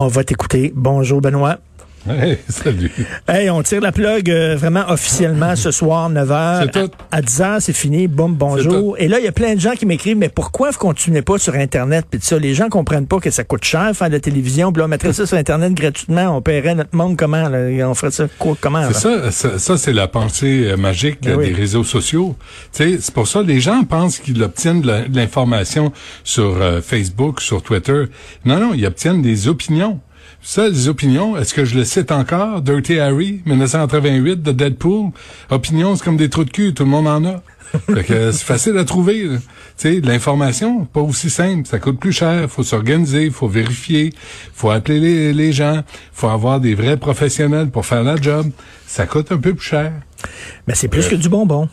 On va t'écouter. Bonjour Benoît. Hey, salut. Hey, on tire la plug euh, vraiment officiellement ce soir, 9h. C'est tout. À, 10h, c'est fini. Boum, bonjour. Et là, il y a plein de gens qui m'écrivent, mais pourquoi vous continuez pas sur Internet? Puis ça, les gens comprennent pas que ça coûte cher faire de la télévision. Puis là, on mettrait ça sur Internet gratuitement. On paierait notre monde comment? Là? On ferait ça quoi, comment? C'est ça, ça, ça, c'est la pensée euh, magique Ben oui. des réseaux sociaux. Tu sais, c'est pour ça les gens pensent qu'ils obtiennent de l'information sur euh, Facebook, sur Twitter. Non, non, ils obtiennent des opinions. Ça, les opinions, est-ce que je le cite encore? Dirty Harry, 1988, de Deadpool. Opinions, c'est comme des trous de cul, tout le monde en a. Fait que euh, c'est facile à trouver. Tu sais, de l'information, pas aussi simple. Ça coûte plus cher. faut s'organiser, faut vérifier, faut appeler les, les gens, faut avoir des vrais professionnels pour faire la job. Ça coûte un peu plus cher. Mais c'est plus que du bonbon.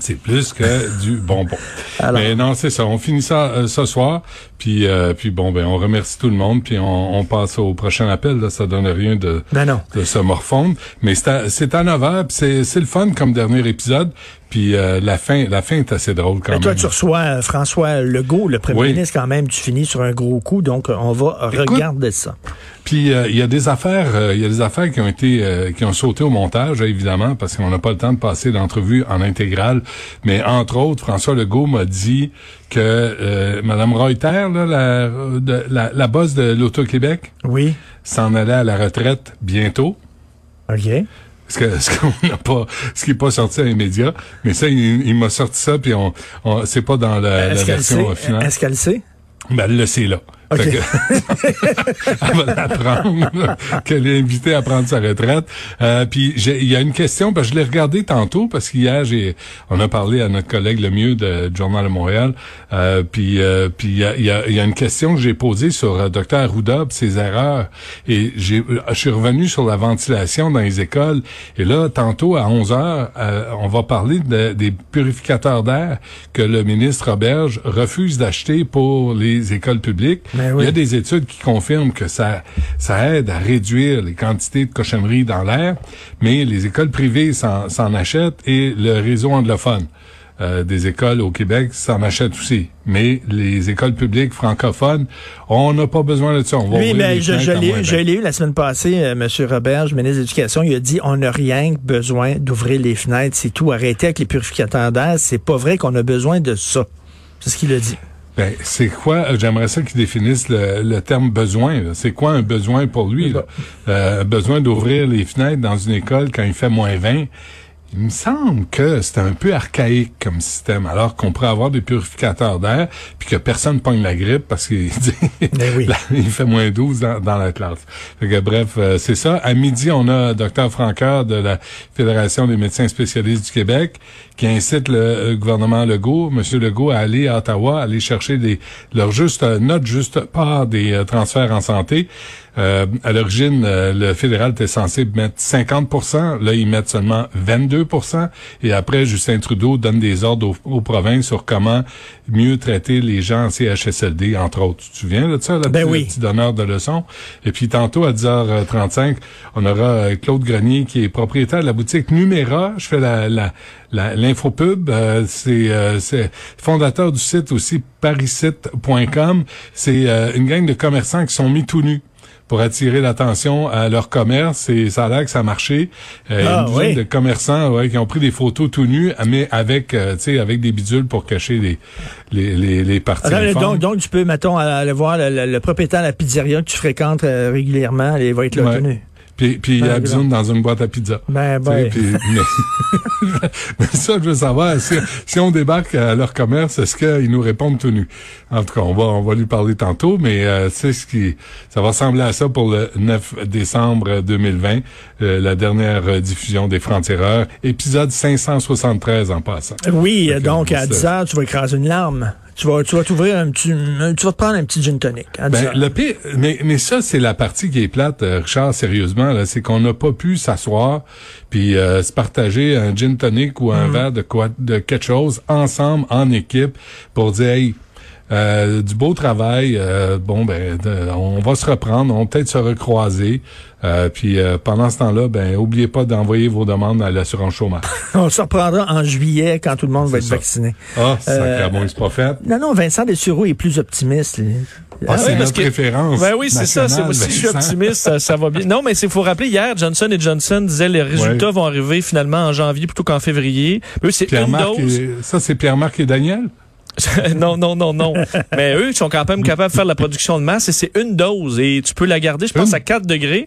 C'est plus que du bonbon. Alors. Mais non, c'est ça. On finit ça euh, ce soir. Puis, euh, puis bon, ben, on remercie tout le monde. Puis on, on passe au prochain appel. Là, ça donne rien de, Ben non. de se morfondre. Mais c'est à, c'est à 9 heures. puis C'est, c'est le fun comme dernier épisode. Puis euh, la fin, la fin est assez drôle quand Mais toi, même. tu reçois euh, François Legault, le premier Oui. ministre, quand même. Tu finis sur un gros coup. Donc, euh, on va Écoute, regarder ça. Puis euh, il y a des affaires, euh, il y a des affaires qui ont été, euh, qui ont sauté au montage évidemment parce qu'on n'a pas le temps de passer l'entrevue en intégrale. Mais entre autres, François Legault m'a dit que euh, Madame Reuter, là, la, de- la, la boss de l'Auto-Québec, Oui. s'en allait à la retraite bientôt. OK. Ce que ce qu'on n'a pas, ce qui est pas sorti dans les médias, mais ça, il, il m'a sorti ça, puis on, on c'est pas dans la, la version finale. Est-ce qu'elle sait? Ben, elle le sait là. OK. Fait que- elle va l'apprendre, qu'elle est invitée à prendre sa retraite. Euh, puis il y a une question, parce que je l'ai regardé tantôt, parce qu'hier, j'ai, on a parlé à notre collègue le mieux de, du Journal de Montréal. Euh, puis euh, puis il y a, y, a, y a une question que j'ai posée sur euh, Dr Arruda ses erreurs. Et j'ai, euh, je suis revenu sur la ventilation dans les écoles. Et là, tantôt à 11 heures, euh, on va parler de- des purificateurs d'air que le ministre Roberge refuse d'acheter pour les écoles publiques. Ben Il y a des études qui confirment que ça, ça aide à réduire les quantités de cochonneries dans l'air, mais les écoles privées s'en achètent et le réseau anglophone euh, des écoles au Québec s'en achète aussi. Mais les écoles publiques francophones, on n'a pas besoin de ça. On va mais les je, je l'ai moins je 20. l'ai eu la semaine passée, euh, M. Robert, ministre de l'Éducation, il a dit on n'a rien que besoin d'ouvrir les fenêtres, c'est tout. Arrêtez avec les purificateurs d'air. C'est pas vrai qu'on a besoin de ça. C'est ce qu'il a dit. Ben, c'est quoi, euh, j'aimerais ça qu'ils définissent le, le terme besoin. là. C'est quoi un besoin pour lui? Là? Euh, besoin d'ouvrir les fenêtres dans une école quand il fait moins 20. Il me semble que c'est un peu archaïque comme système, alors qu'on pourrait avoir des purificateurs d'air, puis que personne pogne la grippe parce qu'il dit Ben oui. Il fait moins 12 dans, dans la classe. Fait que, bref, euh, c'est ça. À midi, on a Dr Franqueur de la Fédération des médecins spécialistes du Québec qui incite le euh, gouvernement Legault, M. Legault, à aller à Ottawa, aller chercher des, leur juste, euh, notre juste part des euh, transferts en santé. Euh, à l'origine, euh, le fédéral était censé mettre 50% Là, ils mettent seulement 22 Et après, Justin Trudeau donne des ordres aux, aux provinces sur comment mieux traiter les gens en CHSLD, entre autres. Tu te souviens de ça, là, Ben oui. petit donneur de leçons? Et puis tantôt, à 10h35, on aura euh, Claude Grenier, qui est propriétaire de la boutique Numéra. Je fais la... la la- l'infopub, euh, c'est euh, c'est fondateur du site aussi parisite.com. C'est euh, une gang de commerçants qui sont mis tout nus pour attirer l'attention à leur commerce et ça a l'air que ça a marché. Euh, Ah, une dizaine oui. de commerçants ouais, qui ont pris des photos tout nus, mais avec euh, tu sais avec des bidules pour cacher les les les, les parties donc, donc, tu peux, mettons, aller voir le, le- le propriétaire de la pizzeria que tu fréquentes euh, régulièrement, il va être là Ouais. Puis, puis il y a évidemment. besoin dans une boîte à pizza. Ben, ben. mais, mais ça, je veux savoir, si, si on débarque à leur commerce, est-ce qu'ils nous répondent tout nus? En tout cas, on va, on va lui parler tantôt, mais euh, c'est ce qui, ça va ressembler à ça pour le 9 décembre 2020, euh, la dernière diffusion des Francs-Tireurs, épisode 573 en passant. Oui, que, donc à c'est- 10 heures, tu vas écraser une larme. Tu vas, tu vas t'ouvrir un petit, tu vas te prendre un petit gin tonic. 10 Ben, le pire, mais, mais ça, c'est la partie qui est plate, euh, Richard, sérieusement, là, c'est qu'on n'a pas pu s'asseoir puis euh, se partager un gin tonic ou un verre de quoi de quelque chose ensemble, en équipe, pour dire hey, euh, du beau travail, euh, bon ben de- on va se reprendre, on va peut-être se recroiser. Euh, puis euh, pendant ce temps-là, ben oubliez pas d'envoyer vos demandes à l'assurance chômage. On se reprendra en juillet quand tout le monde va être C'est ça. vacciné. Ah, Euh, sacrément, c'est pas fait. Non, non, Vincent Dessureau est plus optimiste. lui. Ah, c'est notre préférence. Ben oui, c'est ça. C'est, si je suis optimiste, ça, va bien. Non, mais il faut rappeler, hier, Johnson Johnson disait les résultats vont arriver finalement en janvier plutôt qu'en février. Eux, c'est une dose. ça, c'est Pierre-Marc et Daniel? non, non, non, non. Mais eux, ils sont quand même capables de faire la production de masse et c'est une dose et tu peux la garder, je pense, à 4 degrés.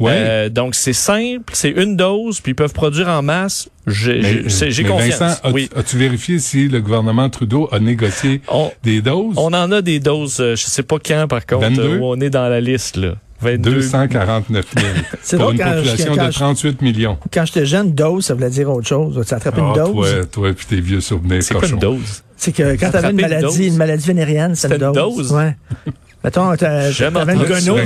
Ouais. Euh, donc, c'est simple, c'est une dose, puis ils peuvent produire en masse. J'ai confiance. Vincent, oui. as-tu vérifié si le gouvernement Trudeau a négocié des doses? On en a des doses, euh, je sais pas quand, par contre, où on est dans la liste, là. 249 000 pour une population de 38 millions. Quand j'étais jeune, dose, ça voulait dire autre chose. Tu attrapes une ah, dose? Toi, toi puis tes vieux souvenirs C'est quoi une dose? C'est que quand tu avais une maladie, une, maladie vénérienne, c'est une dose. dose? Ouais. Mettons, t'avais une gono,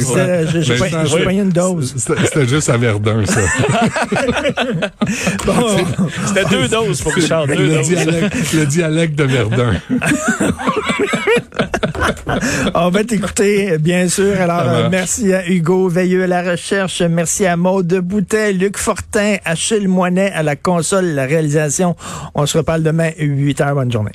j'ai pas une dose. C'était juste à Verdun, ça. bon. C'était deux doses pour Richard, deux le doses. Dialecte, le dialecte de Verdun. On va t'écouter, bien sûr. Alors, euh, merci à Hugo Veilleux à la recherche. Merci à Maude Boutet, Luc Fortin, Achille Moinet à la console, la réalisation. On se reparle demain, 8 h. Bonne journée.